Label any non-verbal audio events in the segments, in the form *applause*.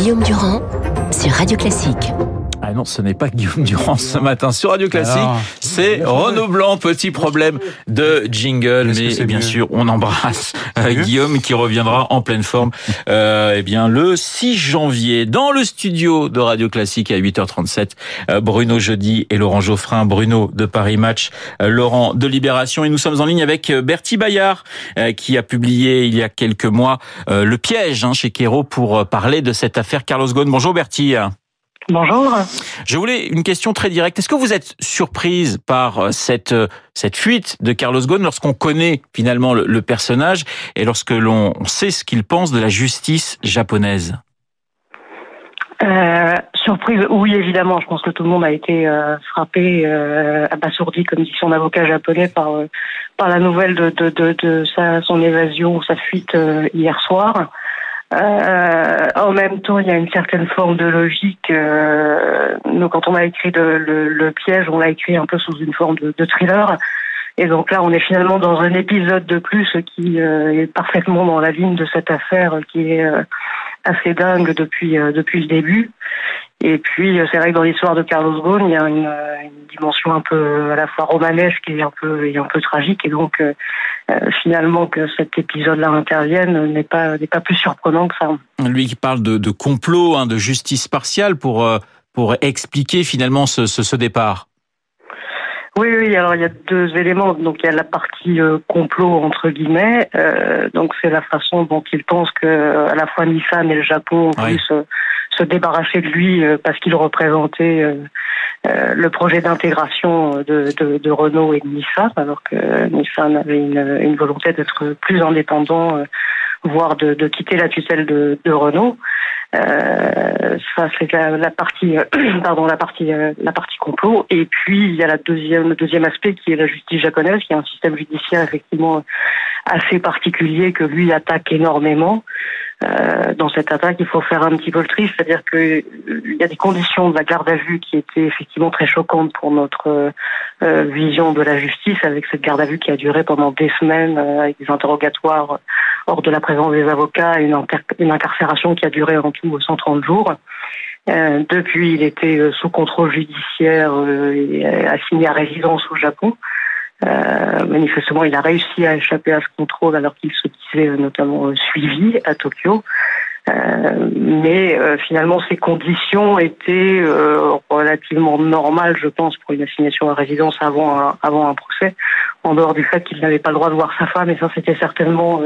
Guillaume Durand sur Radio Classique. Ah non, ce n'est pas Guillaume Durand ce matin sur Radio Classique. C'est Renaud Blanc. Petit problème de jingle, mais bien sûr, on embrasse euh, Guillaume qui reviendra en pleine forme. *laughs* Euh, eh bien, le 6 janvier, dans le studio de Radio Classique à 8h37, euh, Bruno Jeudi et Laurent Geoffrin. Bruno de Paris Match, euh, Laurent de Libération. Et nous sommes en ligne avec Bertie Bayard, qui a publié il y a quelques mois Le piège hein, chez Kero pour parler de cette affaire Carlos Ghosn. Bonjour Bertie. Bonjour. Je voulais une question très directe. Est-ce que vous êtes surprise par euh, cette euh, cette fuite de Carlos Ghosn lorsqu'on connaît finalement le, personnage et lorsque l'on sait ce qu'il pense de la justice japonaise? Euh, surprise, oui évidemment. Je pense que tout le monde a été frappé, abasourdi, comme dit son avocat japonais, par par la nouvelle de de, de, de sa, son évasion sa fuite hier soir. Euh, en même temps, il y a une certaine forme de logique. Euh, nous, quand on a écrit le, le, piège, on l'a écrit un peu sous une forme de, de, thriller. Et donc là, on est finalement dans un épisode de plus qui euh, est parfaitement dans la ligne de cette affaire qui est euh, assez dingue depuis depuis le début. Et puis, c'est vrai que dans l'histoire de Carlos Ghosn, il y a une, une, dimension un peu à la fois romanesque et un peu et un peu tragique. Et donc, euh, finalement que cet épisode-là intervienne n'est pas n'est pas plus surprenant que ça. Lui qui parle de, de complot, hein, de justice partielle pour euh, pour expliquer finalement ce, ce, ce départ. Oui, oui. Alors il y a deux éléments. Donc il y a la partie euh, complot entre guillemets. Euh, donc c'est la façon dont il pense que à la fois Nissan et le Japon puissent se débarrasser de lui parce qu'il représentait euh, le projet d'intégration de, de, de, Renault et de Nissan, alors que Nissan avait une, une volonté d'être plus indépendant, euh, voire de, de, quitter la tutelle de, de Renault. Euh, ça c'est la, la, partie, *clears throat* pardon, la partie, euh, la partie complot. Et puis il y a la deuxième, le deuxième aspect qui est la justice japonaise, qui est un système judiciaire effectivement assez particulier que lui attaque énormément. Euh, dans cette attaque, il faut faire un petit peu le tri, c'est-à-dire qu'il y a des conditions de la garde à vue qui étaient effectivement très choquantes pour notre euh, vision de la justice, avec cette garde à vue qui a duré pendant des semaines, euh, avec des interrogatoires hors de la présence des avocats, une, une incarcération qui a duré en tout 130 jours. depuis, il était sous contrôle judiciaire et assigné à résidence au Japon. Euh, manifestement, il a réussi à échapper à ce contrôle alors qu'il se disait euh, notamment euh, suivi à Tokyo. Euh, mais euh, finalement, ces conditions étaient euh, relativement normales, je pense, pour une assignation à résidence avant un procès, en dehors du fait qu'il n'avait pas le droit de voir sa femme, et ça, c'était certainement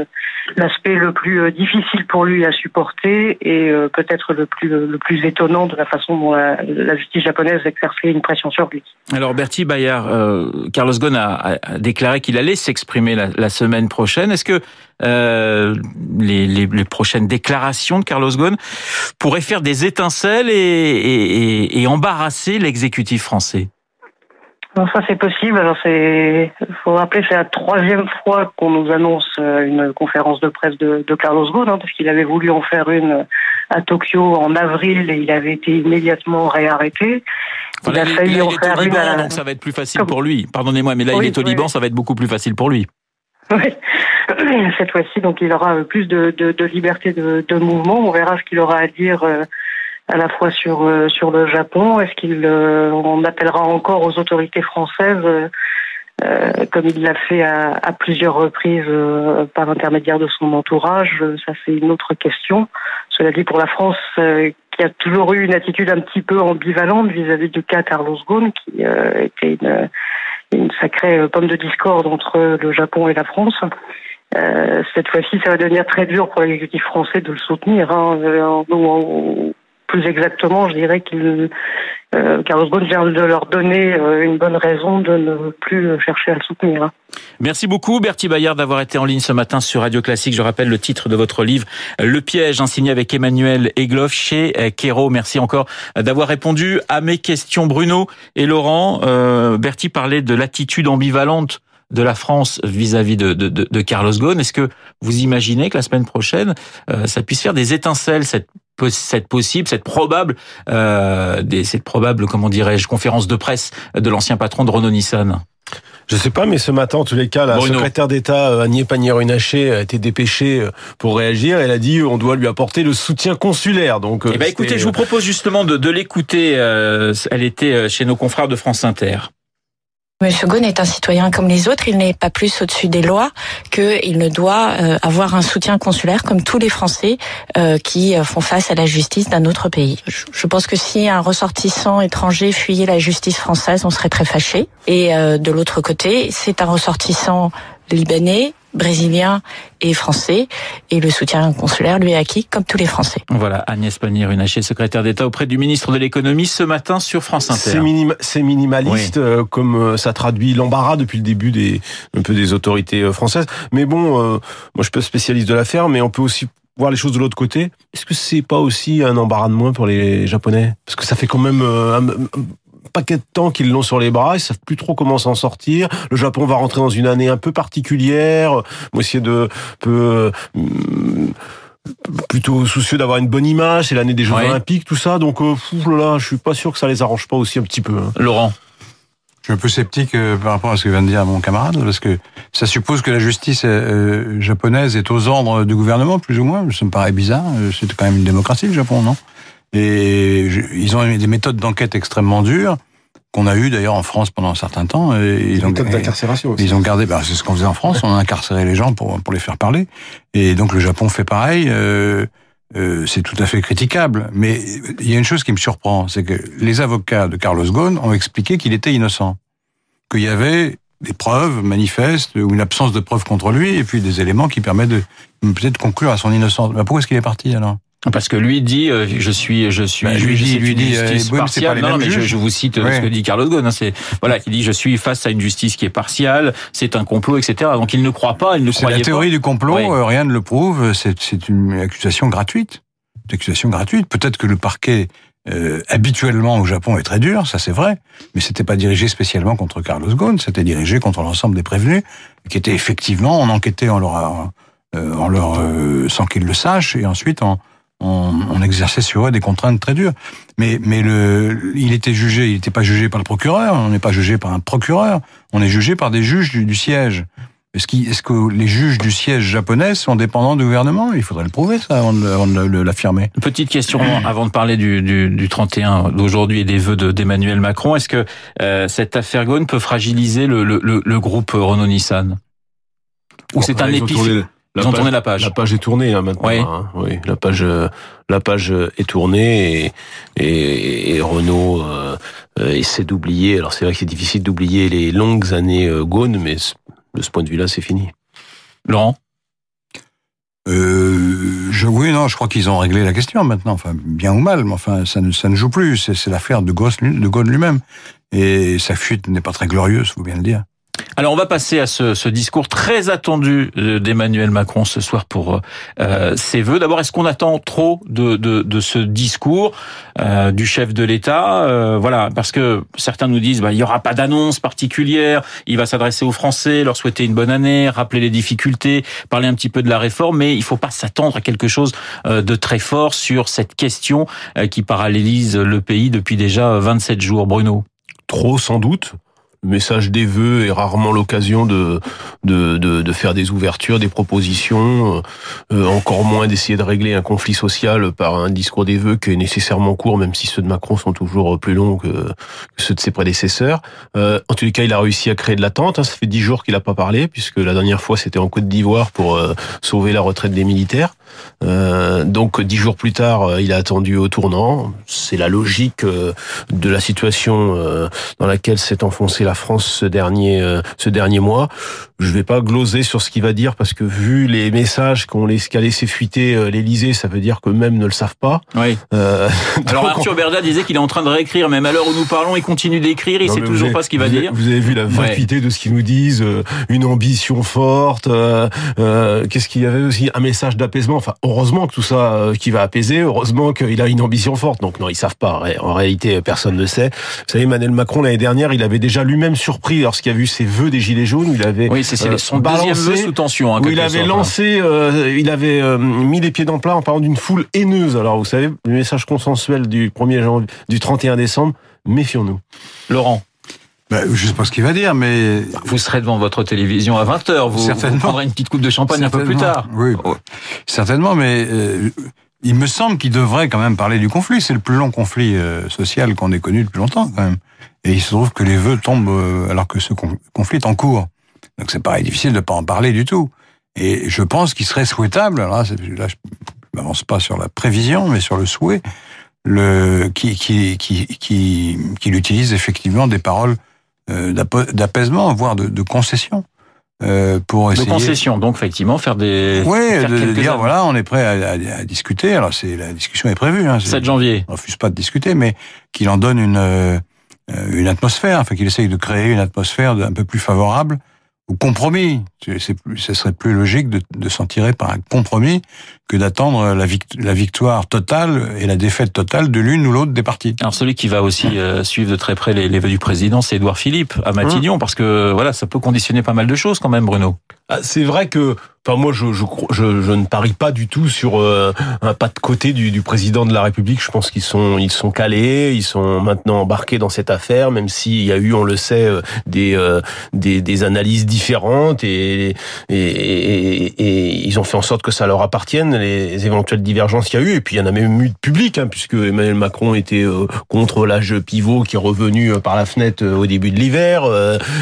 l'aspect le plus difficile pour lui à supporter, et peut-être le plus, le plus étonnant de la façon dont la, justice japonaise exerçait une pression sur lui. Alors, Bertie Bayard, Carlos Ghosn a, a déclaré qu'il allait s'exprimer la, la, semaine prochaine. Est-ce que euh, les, les, les, prochaines déclarations de Carlos Ghosn pourraient faire des étincelles et, et, et embarrasser l'exécutif français? Non, ça c'est possible. Alors c'est, faut rappeler, c'est la troisième fois qu'on nous annonce euh, une conférence de presse de, de Carlos Ghosn, hein, parce qu'il avait voulu en faire une à Tokyo en avril et il avait été immédiatement réarrêté. il a failli en faire une. À... Donc ça va être plus facile pour lui. Pardonnez-moi, mais là il est au Liban, ça va être beaucoup plus facile pour lui. Oui. *coughs* Cette fois-ci, donc il aura plus de, de, de liberté de, de, mouvement. On verra ce qu'il aura à dire euh, à la fois sur euh, sur le Japon. Est-ce qu'il euh, on appellera encore aux autorités françaises comme il l'a fait à, à, plusieurs reprises par l'intermédiaat de son entourage, ça c'est une autre question. Cela dit, pour la France, qui a toujours eu une attitude un petit peu ambivalente vis-à-vis du cas Carlos Ghosn, qui était une, une sacrée pomme de discorde entre le Japon et la France. Euh, cette fois-ci, ça va devenir très dur pour l'exécutif français de le soutenir. Hein. Euh, plus exactement, je dirais qu'il euh, Carlos Ghosn vient de leur donner euh, une bonne raison de ne plus chercher à le soutenir. Hein. Merci beaucoup Bertie Bayard d'avoir été en ligne ce matin sur Radio Classique. Je rappelle le titre de votre livre Le piège, signé avec Emmanuel Egloff chez Kero. Merci encore d'avoir répondu à mes questions Bruno et Laurent. Euh, Bertie parlait de l'attitude ambivalente de la France vis-à-vis de, de, de, Carlos Ghosn. Est-ce que vous imaginez que la semaine prochaine, euh, ça puisse faire des étincelles, cette, cette possible, cette probable, euh, des, cette probable, comment dirais-je, conférence de presse de l'ancien patron de Renault Nissan? Je sais pas, mais ce matin, en tous les cas, la secrétaire d'État euh, Agnès Pannier-Runacher a été dépêchée euh, pour réagir. Elle a dit on doit lui apporter le soutien consulaire. Donc, eh ben, écoutez, je vous propose justement de, de l'écouter. Elle était chez nos confrères de France Inter. Monsieur Ghosn est un citoyen comme les autres, il n'est pas plus au-dessus des lois qu'il ne doit euh, avoir un soutien consulaire comme tous les Français euh, qui euh, font face à la justice d'un autre pays. Je pense que si un ressortissant étranger fuyait la justice française, on serait très fâché. Et de l'autre côté, c'est un ressortissant libanais, brésilien et français, et le soutien consulaire lui est acquis comme tous les Français. Voilà, Agnès Pannier-Runacher, secrétaire d'État auprès du ministre de l'économie ce matin sur France Inter. C'est minimaliste, euh, comme euh, ça traduit l'embarras depuis le début des un peu des autorités euh, françaises. Mais bon, moi je suis pas spécialiste de l'affaire, mais on peut aussi voir les choses de l'autre côté. Est-ce que c'est pas aussi un embarras de moins pour les Japonais? Parce que ça fait quand même paquet de temps qu'ils l'ont sur les bras, ils savent plus trop comment s'en sortir. Le Japon va rentrer dans une année un peu particulière. Moi, essayer de peu euh, plutôt soucieux d'avoir une bonne image. C'est l'année des Jeux Olympiques, tout ça. Donc, euh, là, je suis pas sûr que ça les arrange pas aussi un petit peu. Hein. Laurent. Je suis un peu sceptique euh, par rapport à ce que vient de dire mon camarade, parce que ça suppose que la justice japonaise est aux ordres du gouvernement, plus ou moins. Ça me paraît bizarre. C'est quand même une démocratie, le Japon, non? Et ils ont des méthodes d'enquête extrêmement dures qu'on a eu d'ailleurs en France pendant un certain temps. Et ils ont, d'incarcération aussi. Ils ont gardé, bah, c'est ce qu'on faisait en France, on a incarcéré les gens pour, pour les faire parler. Et donc le Japon fait pareil. Euh, euh, c'est tout à fait critiquable. Mais il y a une chose qui me surprend, c'est que les avocats de Carlos Ghosn ont expliqué qu'il était innocent, qu'il y avait des preuves manifestes ou une absence de preuves contre lui, et puis des éléments qui permettent de peut-être conclure à son innocence. Bah, pourquoi est-ce qu'il est parti alors? Parce que lui dit, euh, je suis, je suis, bah, lui dit, lui dit, euh, partielle. Non, mais je, vous cite euh, ce que dit Carlos Ghosn. Hein, c'est voilà, qui dit, je suis face à une justice qui est partiale, c'est un complot, etc. Donc il ne croit pas, il ne croyait pas. C'est la théorie du complot, rien ne le prouve. C'est une accusation gratuite, une accusation gratuite. Peut-être que le parquet habituellement au Japon est très dur, ça c'est vrai, mais c'était pas dirigé spécialement contre Carlos Ghosn, c'était dirigé contre l'ensemble des prévenus, qui étaient effectivement en enquêté en leur, en leur sans qu'ils le sachent, et ensuite en on, exerçait sur eux des contraintes très dures. Mais, mais le, il était jugé, il n'était pas jugé par le procureur, on n'est pas jugé par un procureur, on est jugé par des juges du, siège. Est-ce, est que les juges du siège japonais sont dépendants du gouvernement? Il faudrait le prouver, ça, avant de, l'affirmer. Petite question avant de parler du, du, 31 d'aujourd'hui et des vœux d'Emmanuel Macron. Est-ce que euh, cette affaire Gaune peut fragiliser le, le, groupe Renault-Nissan? Ou c'est un épisode la Ils ont tourné la page. La page est tournée hein, maintenant. Oui. Hein. oui. la page, euh, la page est tournée et, et, et Renault euh, essaie d'oublier. Alors c'est vrai que c'est difficile d'oublier les longues années euh, Gaune, mais de ce point de vue-là, c'est fini. Laurent? Euh, je, oui, non, je crois qu'ils ont réglé la question maintenant, enfin bien ou mal, mais enfin ça ne, ça ne joue plus. C'est l'affaire de Gaune lui-même, et sa fuite n'est pas très glorieuse, faut bien le dire. Alors on va passer à ce, ce discours très attendu d'Emmanuel Macron ce soir pour euh, ses vœux. D'abord, est-ce qu'on attend trop de, de, de ce discours euh, du chef de l'État euh, Voilà, parce que certains nous disent bah, il y aura pas d'annonce particulière, il va s'adresser aux Français, leur souhaiter une bonne année, rappeler les difficultés, parler un petit peu de la réforme, mais il faut pas s'attendre à quelque chose euh, de très fort sur cette question euh, qui parallélise le pays depuis déjà 27 jours. Bruno Trop sans doute message des vœux est rarement l'occasion de, de, de, faire des ouvertures, des propositions, euh, encore moins d'essayer de régler un conflit social par un discours des vœux qui est nécessairement court, même si ceux de Macron sont toujours plus longs que, ceux de ses prédécesseurs. Euh, en tous les cas, il a réussi à créer de l'attente. Hein. Ça fait dix jours qu'il n'a pas parlé, puisque la dernière fois, c'était en Côte d'Ivoire pour euh, sauver la retraite des militaires. Euh, donc dix jours plus tard, il a attendu au tournant. C'est la logique de la situation dans laquelle s'est enfoncée la France ce dernier euh, ce dernier mois. Je vais pas gloser sur ce qu'il va dire parce que vu les messages qu'on qu'a laissé fuiter euh, l'Élysée, ça veut dire que même ne le savent pas. Oui. Euh, *laughs* Alors Arthur Berda disait qu'il est en train de réécrire, même à l'heure où nous parlons, il continue d'écrire, il sait toujours pas ce qu'il va dire. Vous avez vu la vacuité de ce qu'ils nous disent, une ambition forte. Qu'est-ce qu'il y avait aussi? Un message d'apaisement. Enfin, heureusement que tout ça qui va apaiser. Heureusement qu'il a une ambition forte. Donc non, ils savent pas. En réalité, personne ne sait. Vous savez, Emmanuel Macron l'année dernière, il avait déjà lui-même surpris lorsqu'il a vu ses vœux des Gilets jaunes, il avait oui, c'est euh, son deuxième vœu sous tension. Hein, où il avait hein. lancé, euh, il avait euh, mis les pieds dans le plat en parlant d'une foule haineuse. Alors vous savez, le message consensuel du 1er janvier, du 31 décembre, méfions-nous. Laurent. bah, Je sais pas ce qu'il va dire, mais... Vous serez devant votre télévision à 20h, vous, vous prendrez une petite coupe de champagne un peu plus tard. Oui, certainement, mais euh, il me semble qu'il devrait quand même parler du conflit. C'est le plus long conflit euh, social qu'on ait connu depuis longtemps, quand même. Et il se trouve que les vœux tombent euh, alors que ce conflit est en cours. Donc c'est pareil, difficile de pas en parler du tout. Et je pense qu'il serait souhaitable, là, là je m'avance pas sur la prévision, mais sur le souhait, le, qui, qui, qui, qui, qu'il utilise effectivement des paroles euh, d'apaisement, voire de, de concession. Euh, pour essayer... De concession, donc effectivement faire des. Oui, de, dire voilà, on est prêt à, à, discuter. Alors c'est la discussion est prévue. Hein, 7 janvier. On refuse pas de discuter, mais qu'il en donne une euh, une atmosphère, enfin qu'il essaye de créer une atmosphère un peu plus favorable ou compromis. C'est ce serait plus logique de, de s'en tirer par un compromis que d'attendre la, la, victoire totale et la défaite totale de l'une ou l'autre des partis. Alors celui qui va aussi euh, suivre de très près les, les vœux du président, c'est Édouard Philippe à Matignon, mmh. parce que voilà, ça peut conditionner pas mal de choses quand même, Bruno. Ah, c'est vrai que Enfin, moi, je, je, je, je, ne parie pas du tout sur euh, un pas de côté du, du, président de la République. Je pense qu'ils sont, ils sont calés, ils sont maintenant embarqués dans cette affaire, même s'il y a eu, on le sait, euh, des, euh, des, des, analyses différentes et, et, et, et, ils ont fait en sorte que ça leur appartienne, les éventuelles divergences qu'il y a eu. Et puis, il y en a même eu de public, hein, puisque Emmanuel Macron était contre l'âge pivot qui est revenu par la fenêtre au début de l'hiver.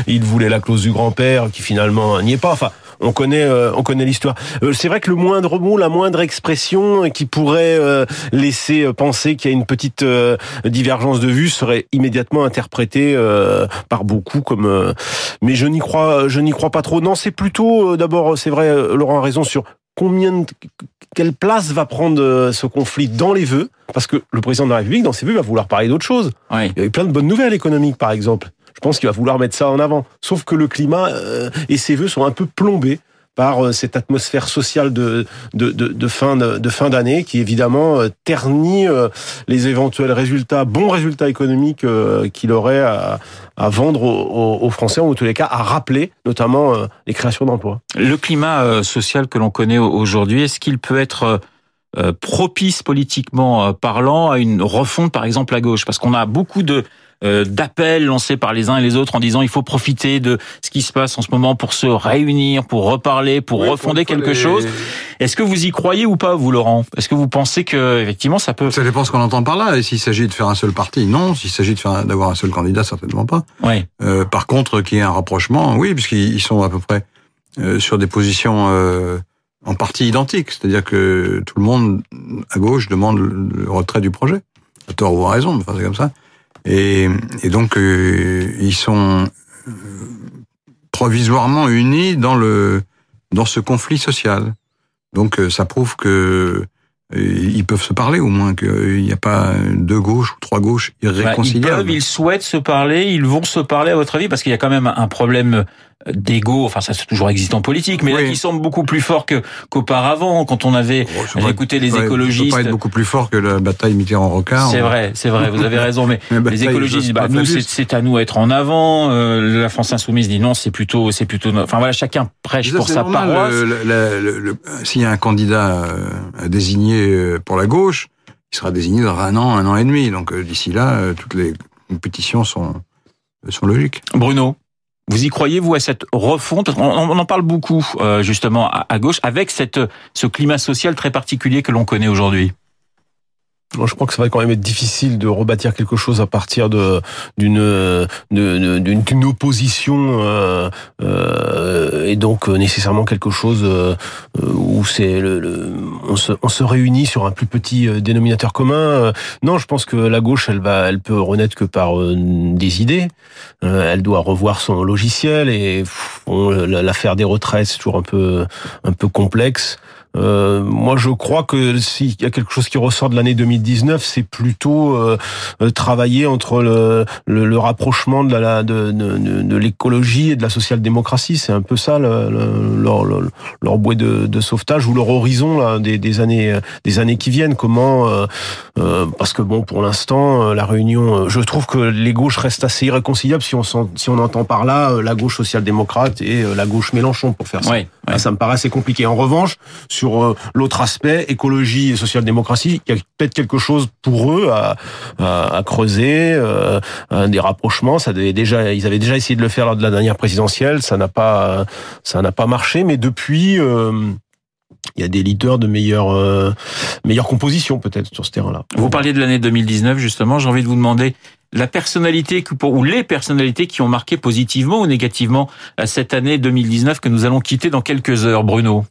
il voulait la clause du grand-père qui finalement n'y est pas. Enfin, on connaît, euh, on connaît l'histoire. Euh, c'est vrai que le moindre mot, la moindre expression qui pourrait euh, laisser penser qu'il y a une petite divergence de vue serait immédiatement interprétée par beaucoup comme. mais je n'y crois, je n'y crois pas trop. Non, c'est plutôt d'abord, c'est vrai, Laurent a raison sur combien quelle place va prendre ce conflit dans les vœux Parce que le président de la République, dans ses vœux, va vouloir parler d'autre chose. Il y a eu plein de bonnes nouvelles économiques, par exemple. Je pense qu'il va vouloir mettre ça en avant. Sauf que le climat euh, et ses vœux sont un peu plombés par euh, cette atmosphère sociale de, fin d'année qui évidemment euh, ternit les éventuels résultats, bons résultats économiques qu'il aurait à, vendre aux, Français, ou en tous les cas à rappeler notamment les créations d'emplois. Le climat social que l'on connaît aujourd'hui, est-ce qu'il peut être propice politiquement parlant à une refonte par exemple à gauche? Parce qu'on a beaucoup de d'appels lancés par les uns et les autres en disant il faut profiter de ce qui se passe en ce moment pour se réunir, pour reparler, pour refonder quelque chose. Est-ce que vous y croyez ou pas, vous, Laurent? Est-ce que vous pensez que effectivement ça peut Ça dépend ce qu'on entend par là. Et s'il s'agit de faire un seul parti, non. S'il s'agit de faire d'avoir un seul candidat, certainement pas. Oui. Euh, par contre, qu'il y ait un rapprochement, oui, puisqu'ils sont à peu près euh, sur des positions euh, en partie identiques. C'est-à-dire que tout le monde à gauche demande le retrait du projet. À tort ou à raison, mais enfin, c'est comme ça. Et, et donc, euh, ils sont euh, provisoirement unis dans le dans ce conflit social. Donc, euh, ça prouve que ils peuvent se parler au moins qu'il n'y a pas deux gauches ou trois gauches irréconciliables. Bah, ils peuvent, ils souhaitent se parler, ils vont se parler à votre avis parce qu'il y a quand même un problème d'ego, enfin ça c'est toujours existant en politique, mais là qui semble beaucoup plus fort que qu'auparavant quand on avait oh, écouté les écologistes. Ça pas être beaucoup plus fort que la bataille Mitterrand-Rocard. C'est vrai, c'est vrai, vous avez raison, mais *laughs* les écologistes disent bah, nous c'est à nous être en avant. Euh, la France insoumise dit non, c'est plutôt c'est plutôt. Enfin voilà, chacun prêche pour sa paroisse. S'il y a un candidat euh, à désigner euh, pour la gauche, il sera désigné dans un an, un an et demi. Donc d'ici là, toutes les compétitions sont sont logiques. Bruno. Vous y croyez, vous, à cette refonte? On, en parle beaucoup, euh, justement, à, gauche, avec cette, ce climat social très particulier que l'on connaît aujourd'hui. Moi, je crois que ça va quand même être difficile de rebâtir quelque chose à partir de d'une d'une opposition euh, euh, et donc euh, nécessairement quelque chose euh, où c'est le, on, se, on se réunit sur un plus petit dénominateur commun. Non, je pense que la gauche, elle va, elle peut renaître que par des idées. Elle doit revoir son logiciel et l'affaire des retraites, c'est toujours un peu un peu complexe. Euh, moi, je crois que s'il y a quelque chose qui ressort de l'année 2019, c'est plutôt euh, euh, travailler entre le, le, le, rapprochement de, la, de, de, de l'écologie et de la social-démocratie. C'est un peu ça le, leur, leur, bouée de, de, sauvetage ou leur horizon là, des, des, années, des années qui viennent. Comment euh, Parce que bon, pour l'instant, la réunion, je trouve que les gauches restent assez irréconciliables si on, si on entend par là la gauche social-démocrate et la gauche Mélenchon pour faire ça. ça me paraît assez compliqué. En revanche, sur sur l'autre aspect, écologie et social-démocratie, il y a peut-être quelque chose pour eux à, creuser, euh, des rapprochements. Ça avait déjà, ils avaient déjà essayé de le faire lors de la dernière présidentielle, ça n'a pas, ça n'a pas marché. Mais depuis, il y a des leaders de meilleure euh, meilleure composition peut-être sur ce terrain-là. Vous parliez de l'année 2019 justement. J'ai envie de vous demander la personnalité ou les personnalités qui ont marqué positivement ou négativement cette année 2019 que nous allons quitter dans quelques heures, Bruno?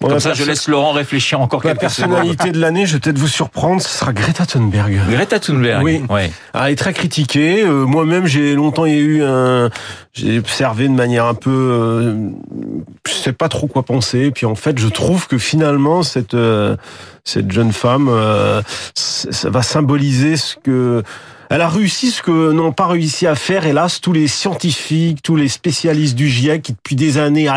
Comme ça, je laisse Laurent réfléchir encore La personnalité de l'année, je vais peut-être vous surprendre, ce sera Greta Thunberg. Greta Thunberg. Oui. Ouais. Elle est très critiquée. Euh, moi-même, j'ai longtemps eu un, j'ai observé de manière un peu, euh, je sais pas trop quoi penser. Puis en fait, je trouve que finalement, cette euh, cette jeune femme, ça va symboliser ce que elle a réussi ce que n'ont pas réussi à faire, hélas, tous les scientifiques, tous les spécialistes du GIEC qui depuis des années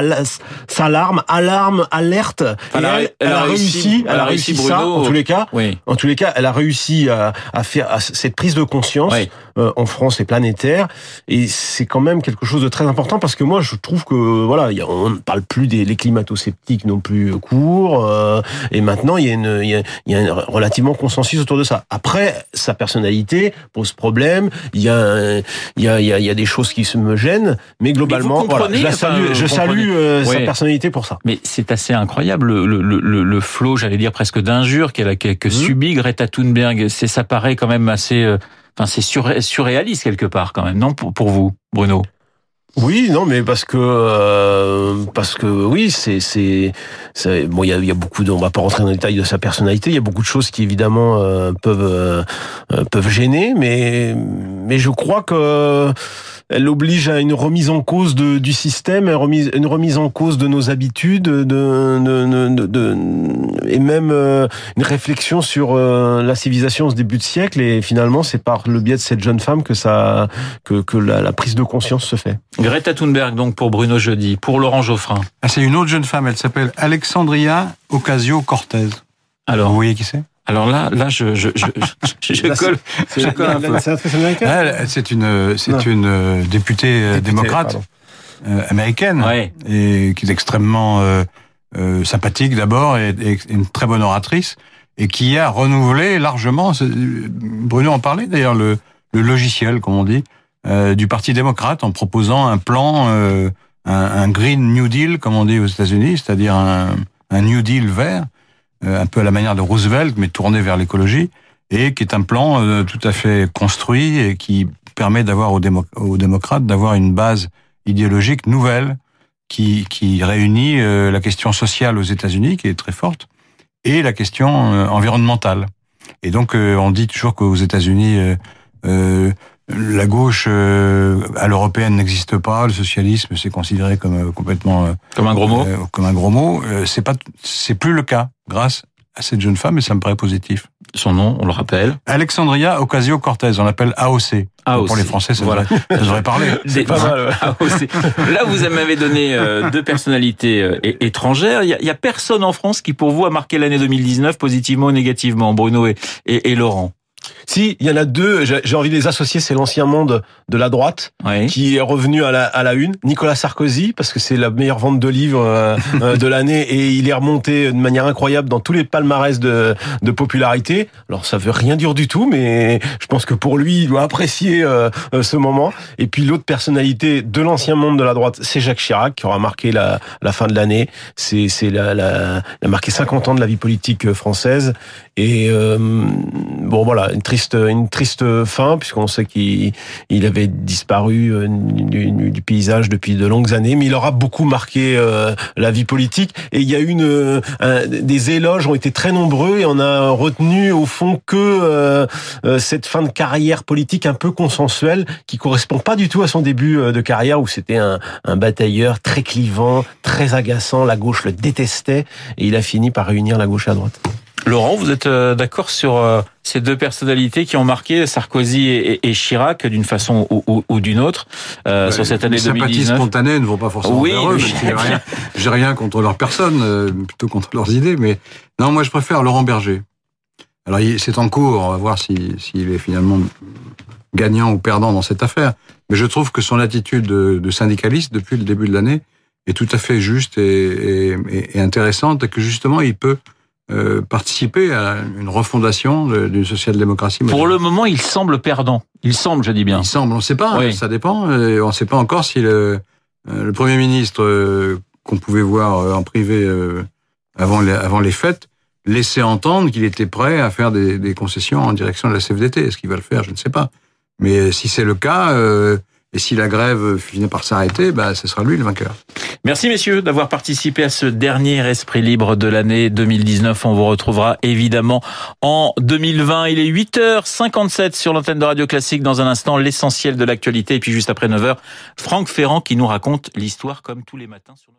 s'alarment, alarment, alertent. Elle, a, elle, a, réussi, elle a réussi, ça, en tous les cas. Oui. En tous les cas, elle a réussi à, à faire à cette prise de conscience euh, en France et planétaire. Et c'est quand même quelque chose de très important parce que moi, je trouve que voilà, on ne parle plus des les climato-sceptiques non plus courts. Euh, et maintenant, il y a une, il y a, il y a un relativement consensus autour de ça. Après, sa personnalité pose problème. Il y a, il y a, il y a, des choses qui me gênent, mais globalement, voilà, je, salue, je salue euh, sa personnalité pour ça. Mais c'est assez incroyable le, le, le, le flot, j'allais dire presque d'injures qu'elle a que mmh. subi Greta Thunberg. C'est ça paraît quand même assez, euh, enfin c'est surréaliste quelque part quand même, non pour, pour vous, Bruno? Oui, non, mais parce que euh, parce que oui, c'est c'est bon, il y a, y a, beaucoup de, on va pas rentrer dans les détails de sa personnalité. Il y a beaucoup de choses qui évidemment euh, peuvent euh, peuvent gêner, mais mais je crois que elle oblige à une remise en cause de, du système, une remise, une remise en cause de nos habitudes, de, de, de, et même euh, une réflexion sur euh, la civilisation ce début de siècle. Et finalement, c'est par le biais de cette jeune femme que ça, que, que la, prise de conscience se fait. Greta Thunberg, donc pour Bruno Jeudi, pour Laurent Geoffrin. Ah, c'est une autre jeune femme. Elle s'appelle Alexandria Ocasio-Cortez. Alors, vous voyez qui c'est? Alors là, là, je, je, je, je, colle, je colle un peu. C'est une, c'est une euh, députée euh, démocrate euh, américaine et qui est extrêmement euh, sympathique d'abord et, et, une très bonne oratrice et qui a renouvelé largement. Bruno en parlait d'ailleurs le, le logiciel, comme on dit, euh, du Parti démocrate en proposant un plan, un, un, Green New Deal, comme on dit aux États-Unis, c'est-à-dire un, New Deal vert euh, un peu à la manière de Roosevelt, mais tourné vers l'écologie, et qui est un plan euh, tout à fait construit et qui permet d'avoir aux, démocrates d'avoir une base idéologique nouvelle qui, réunit euh, la question sociale aux États-Unis, qui est très forte, et la question environnementale. Et donc, on dit toujours qu'aux États-Unis, la gauche à l'européenne n'existe pas, le socialisme c'est considéré comme complètement comme un gros mot. comme un gros mot. c'est pas, c'est plus le cas grâce à cette jeune femme et ça me paraît positif. Son nom, on le rappelle Alexandria Ocasio-Cortez, on l'appelle AOC. AOC. Pour les Français, ça, voilà. devrait, parler. *laughs* C'est pas mal. AOC. *laughs* Là, vous m'avez donné euh, deux personnalités euh, étrangères. Il y, a, personne en France qui, pour vous, a marqué l'année 2019 positivement ou négativement, Bruno et, et Laurent. Si, il y en a deux, j'ai envie de les associer, c'est l'ancien monde de la droite, qui est revenu à la, à la une. Nicolas Sarkozy, parce que c'est la meilleure vente de livres euh, euh, de l'année, et il est remonté de manière incroyable dans tous les palmarès de, de popularité. Alors ça veut rien dire du tout, mais je pense que pour lui, il doit apprécier euh, ce moment. Et puis l'autre personnalité de l'ancien monde de la droite, c'est Jacques Chirac, qui aura marqué la, la fin de l'année. C'est la, la, il a marqué 50 ans de la vie politique française. Et bon voilà, une triste, une triste fin, puisqu'on sait qu'il il avait disparu euh, du, du, paysage depuis de longues années, mais il aura beaucoup marqué euh, la vie politique. Et il y a eu une, des éloges ont été très nombreux et on a retenu au fond que euh, cette fin de carrière politique un peu consensuelle qui correspond pas du tout à son début de carrière où c'était un, un batailleur très clivant, très agaçant. La gauche le détestait et il a fini par réunir la gauche à droite. Laurent, vous êtes euh, d'accord sur euh, ces deux personnalités qui ont marqué Sarkozy et, Chirac d'une façon ou, d'une autre euh, sur cette année les 2019 sympathies spontanées ne vont pas forcément oui, vers eux. *laughs* J'ai rien, contre leur personne, plutôt contre leurs idées. Mais non, moi je préfère Laurent Berger. Alors c'est en cours, on va voir s'il si, est finalement gagnant ou perdant dans cette affaire. Mais je trouve que son attitude de, de syndicaliste depuis le début de l'année est tout à fait juste et, et, intéressante et que justement il peut euh, participer à une refondation d'une social-démocratie. Pour le moment, il semble perdant. Il semble, je dis bien. Il semble, on ne sait pas, ça dépend. On ne sait pas encore si le, euh, le Premier ministre euh, qu'on pouvait voir en privé avant les, avant les fêtes laissait entendre qu'il était prêt à faire des, des, concessions en direction de la CFDT. Est-ce qu'il va le faire? Je ne sais pas. Mais si c'est le cas, et si la grève finit par s'arrêter, bah, ce sera lui le vainqueur. Merci messieurs d'avoir participé à ce dernier Esprit Libre de l'année 2019. On vous retrouvera évidemment en 2020. Il est 8h57 sur l'antenne de Radio Classique. Dans un instant, l'essentiel de l'actualité. Et puis juste après 9h, Franck Ferrand qui nous raconte l'histoire comme tous les matins sur notre